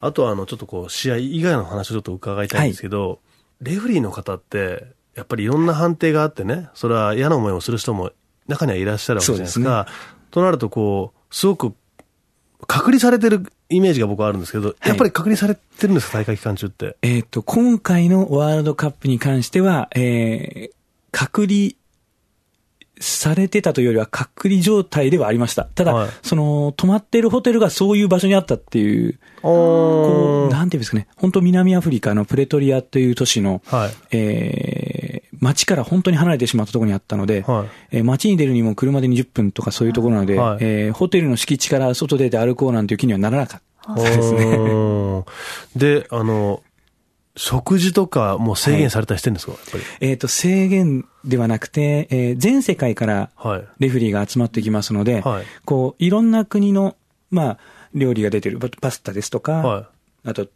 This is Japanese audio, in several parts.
あとはあの、ちょっとこう、試合以外の話をちょっと伺いたいんですけど、レフリーの方って、やっぱりいろんな判定があってね、それは嫌な思いをする人も中にはいらっしゃるわけじゃないですか。となるとこう、すごく隔離されてるイメージが僕はあるんですけど、やっぱり隔離されてるんですか、大会期間中って？えっ、と、今回のワールドカップに関しては、えー、隔離されてたというよりは隔離状態ではありました。ただ、はいその、泊まってるホテルがそういう場所にあったっていう、こう、なんていうんですかね、本当南アフリカのプレトリアという都市の、はい。えー、街から本当に離れてしまったところにあったので、はいえー街に出るにも車で20分とかそういうところなので、はいえーホテルの敷地から外出て歩こうなんていう気にはならなかったですね。で、あの、食事とかもう制限されたりしてるんですか、やっぱり。えっ、と、制限ではなくて、えー全世界からはい。レフェリーが集まってきますので、はいこう、いろんな国の、まあ、料理が出てる、パパスタですとか、はあと、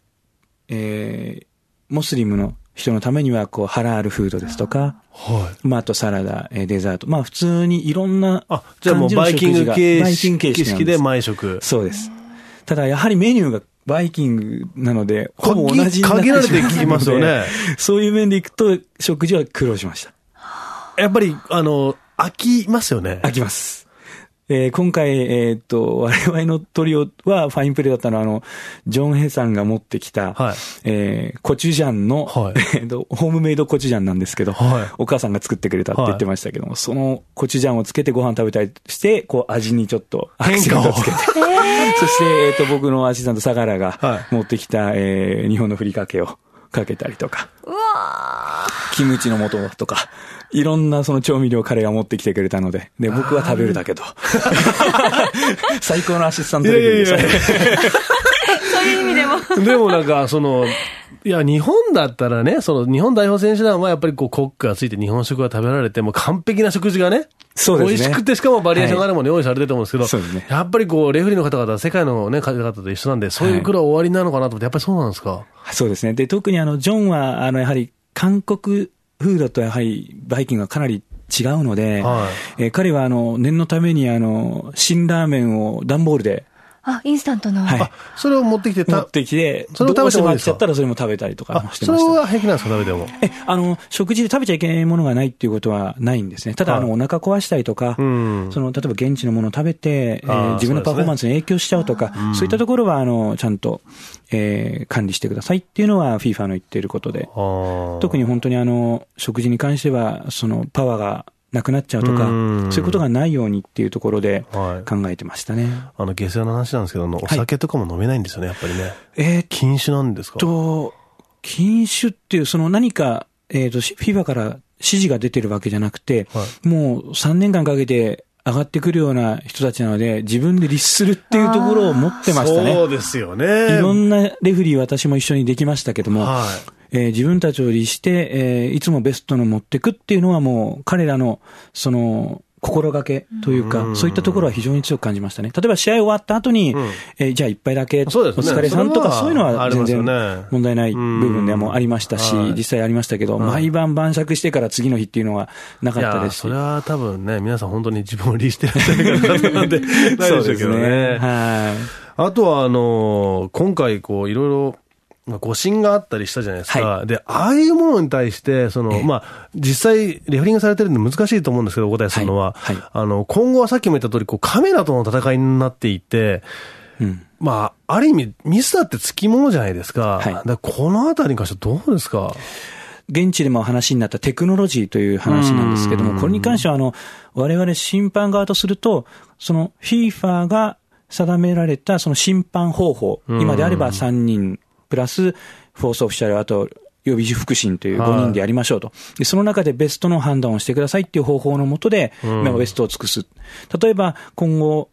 えーモスリムの人のためには、こう、ハラールフードですとか、い。はい。まあ、あとサラダ、えーデザート。まあ、普通にいろんなあ、じゃあもうバイキング形バイキング形式なん式で毎食。そうです。ただ、やはりメニューがバイキングなので、ほぼ同じになってしまう限られてきますよねので そういう面でいくと、食事は苦労しました。やっぱり、あの、飽きますよね。飽きます。えー今回、えーっと、我々のトリオはファインプレーだったのは、あの、ジョン・ヘさんが持ってきた、はい。えーコチュジャンの、はい。えーっとホームメイドコチュジャンなんですけど、はい。お母さんが作ってくれたって言ってましたけども、そのコチュジャンをつけてご飯食べたりして、こう味にちょっとアクセントをつけて、そして、えーっと、僕のアシスタント、相良がは持ってきた、えー日本のふりかけをかけたりとか、うわキムチの素とか、いろんなその調味料彼が持ってきてくれたので、で、僕は食べるだけと。最高のアシスタントレベルですね。ーそういう意味でも。でもなんか、その、いや、日本だったらね、その日本代表選手団はやっぱりこうコックがついて日本食が食べられて、もう完璧な食事がね、そうですね美味しくてしかもバリエーションがあるもの用意されてると思うんですけど、そうですねやっぱりこう、レフェリーの方々は世界のね、方々と一緒なんで、そういう苦労は終わりなのかなと思って、やっぱりそうなんですか？そうですね。で、特にあの、ジョンは、あの、やはり、韓国フードとやはり、バイキングがかなり違うので、はえー彼はあの、念のためにあの、辛ラーメンを段ボールで、あ、インスタントの。はいあ、それを持ってきて、持ってきて、それを食べてもいいですかどうしても飽きちゃったらそれも食べたりとかあ、してました。それは平気なんですか、食べても。え、あの、食事で食べちゃいけないものがないっていうことはないんですね。ただ、はいあの、お腹壊したりとか、うんその、例えば現地のものを食べて、えー自分のパフォーマンスに影響しちゃうとか、そういったところは、あの、ちゃんと、えー管理してくださいっていうのは FIFA の言っていることで、特特に本当にあの、食事に関しては、その、パワーがなくなっちゃうとか、うんそういうことがないようにっていうところではい考えてましたね。あの、下世話の話なんですけど、お酒とかも飲めないんですよね、やっぱりね。えーっ禁酒なんですか？と、禁酒っていう、その何か、えっ、と、FIFA から指示が出てるわけじゃなくて、はもう3年間かけて上がってくるような人たちなので、自分で律するっていうところを持ってましたね。そうですよね。いろんなレフェリー私も一緒にできましたけども、はえー自分たちを律して、えーいつもベストの持ってくっていうのはもう彼らの、その、心がけというか、うんそういったところは非常に強く感じましたね。例えば試合終わった後に、うんえーじゃあ一杯だけ、お疲れさんとかそういうのは全然ね問題ない部分でもありましたし、うんはい実際ありましたけど、はい毎晩晩酌してから次の日っていうのはなかったですし。それは多分ね、皆さん本当に自分を律してらっしゃる方なんで、ないでしょうけどね。はい。あとは、あの、今回、こう、いろいろ、まあ誤審があったりしたじゃないですか。はで、ああいうものに対して、その、ええまあ、実際、レフェリングされてるんで難しいと思うんですけど、お答えするのは。はいはいあの、今後はさっきも言った通り、こう、カメラとの戦いになっていて、うん。まあ、ある意味、ミスだってつきものじゃないですか。はいだこのあたりに関してはどうですか？現地でも話になったテクノロジーという話なんですけどうんも、これに関しては、あの、我々審判側とすると、その FIFA が定められたその審判方法、うん今であれば3人プラスフォースオフィシャル、あと予備副審という5人でやりましょうと。で、その中でベストの判断をしてくださいっていう方法のもとで、うんまあベストを尽くす。例えば、今後、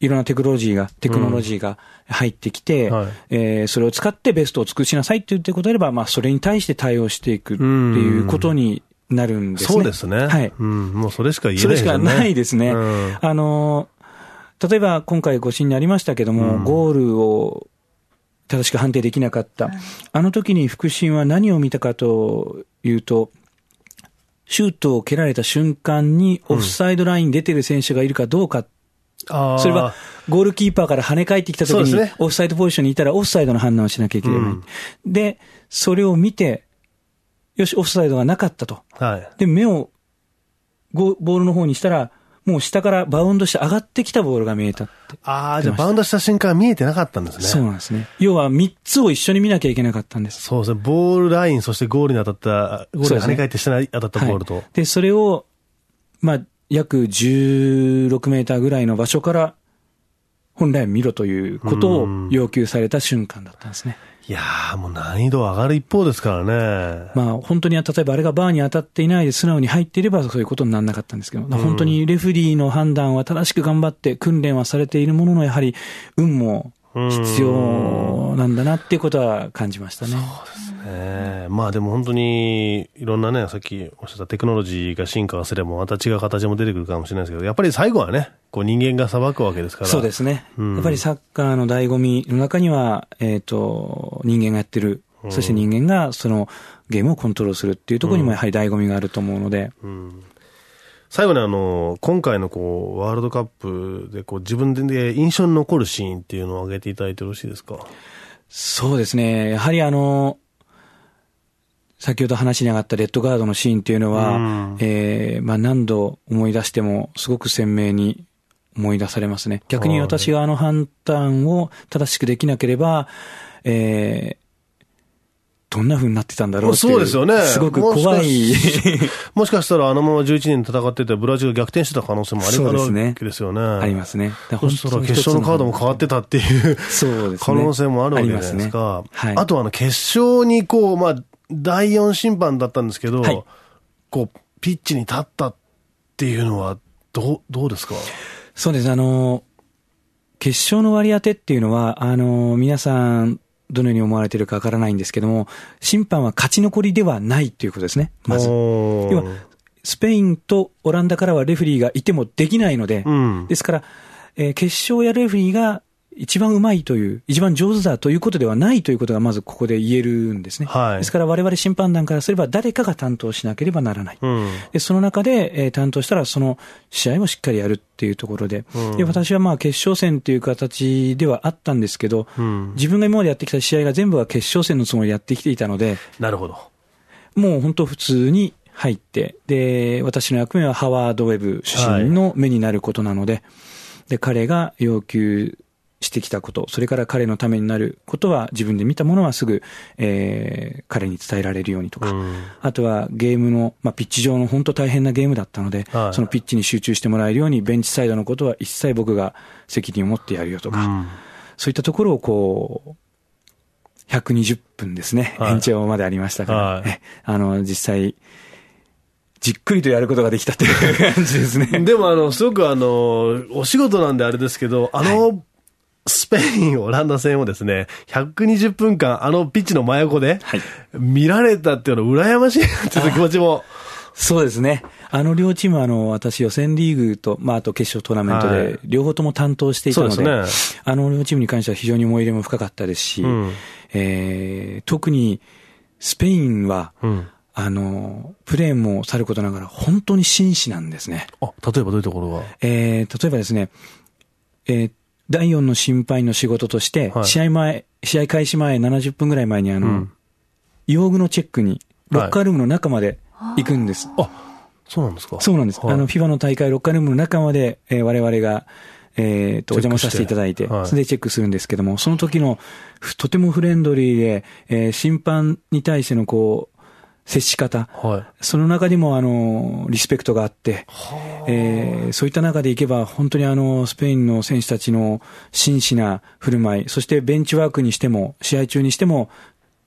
いろんなテクノロジーが、テクノロジーが入ってきて、はいえーそれを使ってベストを尽くしなさいって言ってことであれば、まあ、それに対して対応していくっていうことになるんですね。そうですね。はい。うん、もうそれしか言えそれしないですよね。かないですね。うんあのー、例えば今回ご審にありましたけども、うんゴールを正しく判定できなかった。あの時に副審は何を見たかというと、シュートを蹴られた瞬間にオフサイドラインに出てる選手がいるかどうか。っそれは、ゴールキーパーから跳ね返ってきた時に、ね、オフサイドポジションにいたらオフサイドの判断をしなきゃいけない。うん、で、それを見て、よし、オフサイドがなかったと。はい、で、目をボールの方にしたら、もう下からバウンドして上がってきたボールが見えたって。ああ、じゃあバウンドした瞬間見えてなかったんですね。そうなんですね。要は3つを一緒に見なきゃいけなかったんです。そうですね。ボールライン、そしてゴールに当たった、ゴールに跳ね返って下に当たったボールと。で、ねはい、それを、まあ、約16メーターぐらいの場所から本来見ろということを要求された瞬間だったんですね。いやー、もう難易度上がる一方ですからね。まあ、本当に、例えばあれがバーに当たっていないで素直に入っていればそういうことにならなかったんですけど、本当にレフリーの判断は正しく頑張って訓練はされているものの、やはり運も必要なんだなっていうことは感じましたね。そうですね。まあでも本当にいろんなね、さっきおっしゃったテクノロジーが進化すればまた違う形も出てくるかもしれないですけど、やっぱり最後はね、こう人間が裁くわけですから。そうですね。うん、やっぱりサッカーの醍醐味の中には、えっ、ー、と、人間がやってる、そして人間がそのゲームをコントロールするっていうところにもやはり醍醐味があると思うので。うん、最後にあの、今回のこう、ワールドカップでこう、自分で印象に残るシーンっていうのを挙げていただいてよろしいですか？そうですね。やはりあの、先ほど話に上がったレッドガードのシーンっていうのは、うん、えー、まあ何度思い出してもすごく鮮明に思い出されますね。逆に私があの判断を正しくできなければ、えー、どんな風になってたんだろうそうですよね。すごく怖い。もしかし たらあのまま11年戦ってて、ブラジルが逆転してた可能性もありますね。ですよね。ありますね。そしたら決勝のカードも変わってたっていうそうです、ね、可能性もあるわけじゃないですか。ねはい、あとあの決勝にこう、まあ、第4審判だったんですけど、はい、こう、ピッチに立ったっていうのは、どう、どうですか？そうです。あの、決勝の割り当てっていうのは、あの、皆さん、どのように思われているかわからないんですけども、審判は勝ち残りではないということですね、まず。要は、スペインとオランダからはレフェリーがいてもできないので、うん、ですから、えー、決勝やレフェリーが一番うまいという、一番上手だということではないということがまずここで言えるんですね。はい、ですから我々審判団からすれば誰かが担当しなければならない。うん、でその中で、えー、担当したらその試合をしっかりやるっていうところで、うん、で私はまあ決勝戦という形ではあったんですけど、うん、自分が今までやってきた試合が全部は決勝戦のつもりでやってきていたので、なるほど。もう本当普通に入って、で、私の役目はハワード・ウェブ主審の目になることなので、はい、で、彼が要求してきたこと、それから彼のためになることは自分で見たものはすぐ、えー、彼に伝えられるようにとか、うん、あとはゲームの、まあ、ピッチ上の本当大変なゲームだったので、はい、そのピッチに集中してもらえるようにベンチサイドのことは一切僕が責任を持ってやるよとか、うん、そういったところをこう、120分ですね、はい、延長までありましたから、はい、あの、実際、じっくりとやることができたという感じですね。でも、あの、すごくあの、お仕事なんであれですけど、あの、スペイン、オランダ戦をですね、120分間、あのピッチの真横で、見られたっていうのは羨ましいなっていう気持ちも。そうですね。あの両チームは、あの、私予選リーグと、まあ、あと決勝トーナメントで、両方とも担当していたので、はいでね、あの両チームに関しては非常に思い入れも深かったですし、うん、えー、特にスペインは、うん。あの、プレーもさることながら、本当に紳士なんですね。あ、例えばどういうところが？えー、例えばですね、えー、第4の審判員の仕事として、試合前、試合開始前70分ぐらい前にあの、うん、用具のチェックに、ロッカールームの中まで行くんです。あ、そうなんですか？そうなんです。はい、あの、FIFA の大会ロッカールームの中まで、えー、我々が、えっ、ー、と、お邪魔させていただいて、はい、それでチェックするんですけども、その時の、とてもフレンドリーで、えー、審判に対してのこう、接し方、はい、その中にもあのリスペクトがあって、えー、そういった中でいけば、本当にあのスペインの選手たちの真摯な振る舞い、そしてベンチワークにしても、試合中にしても、やっ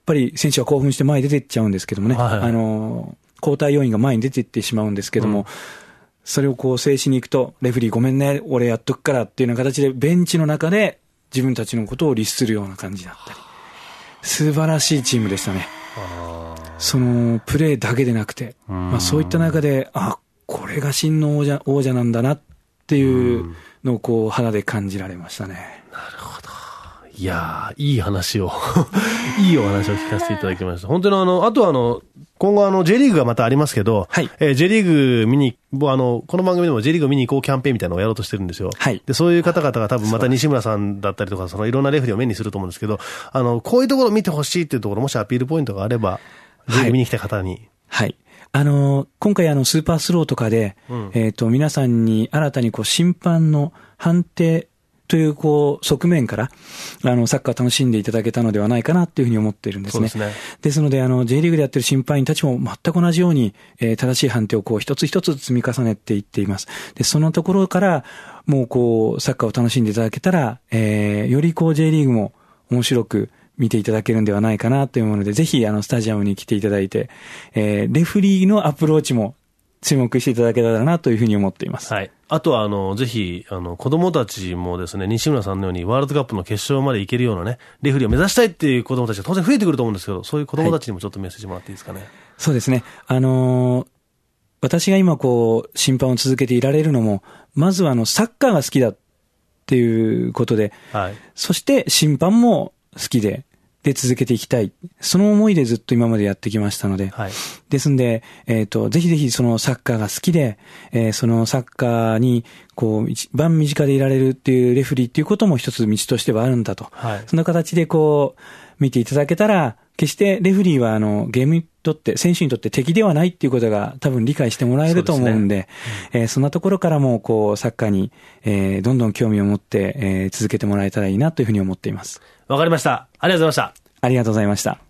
ぱり選手は興奮して前に出ていっちゃうんですけどもね、はい、あの交代要員が前に出ていってしまうんですけども、うん、それをこう制止に行くと、レフリーごめんね、俺やっとくからっていうような形で、ベンチの中で自分たちのことを律するような感じだったり、素晴らしいチームでしたね。そのプレーだけでなくて、まあ、そういった中で、あこれが真の王者王者なんだなっていうのをこう肌で感じられましたね。なるほど。いやー、いい話を いいお話を聞かせていただきました。本当にあの、あとはあの、今後あの、J リーグがまたありますけど、はい、えー、J リーグ見に、あの、この番組でも J リーグ見に行こうキャンペーンみたいなのをやろうとしてるんですよ。はい。で、そういう方々が多分また西村さんだったりとか、そのいろんなレフェリーを目にすると思うんですけど、あの、こういうところを見てほしいっていうところ、もしアピールポイントがあれば、ーグ見に来た方に。はい、はいあの、今回あの、スーパースローとかで、うん、えっ、と、皆さんに新たにこう、審判の判定という、こう、側面から、あの、サッカー楽しんでいただけたのではないかなというふうに思っているんですね。ですね。ですので、あの、J リーグでやってる審判員たちも全く同じように、えー、正しい判定をこう、一つ一つ積み重ねていっています。で、そのところから、もうこう、サッカーを楽しんでいただけたら、えー、よりこう、J リーグも面白く、見ていただけるんではないかなというもので、ぜひあのスタジアムに来ていただいて、えー、レフリーのアプローチも注目していただけたらなというふうに思っています。はい。あとは、あの、ぜひ、あの、子供たちもですね、西村さんのようにワールドカップの決勝まで行けるようなね、レフリーを目指したいっていう子供たちが当然増えてくると思うんですけど、そういう子供たちにもちょっとメッセージもらっていいですかね？はい、そうですね。あのー、私が今こう、審判を続けていられるのも、まずはあの、サッカーが好きだっていうことで、はい。そして審判も好きで、で続けていきたい。その思いでずっと今までやってきましたので。はい。ですんで、えっ、ー、と、ぜひぜひそのサッカーが好きで、えー、そのサッカーに、こう、一番身近でいられるっていうレフリーっていうことも一つ道としてはあるんだと。はい。そんな形でこう、見ていただけたら、決してレフリーはあの、ゲームにとって、選手にとって敵ではないっていうことが多分理解してもらえると思うんで、でねうん、えー、そんなところからも、こう、サッカーに、えー、どんどん興味を持って、えー、続けてもらえたらいいなというふうに思っています。わかりました。ありがとうございました。ありがとうございました。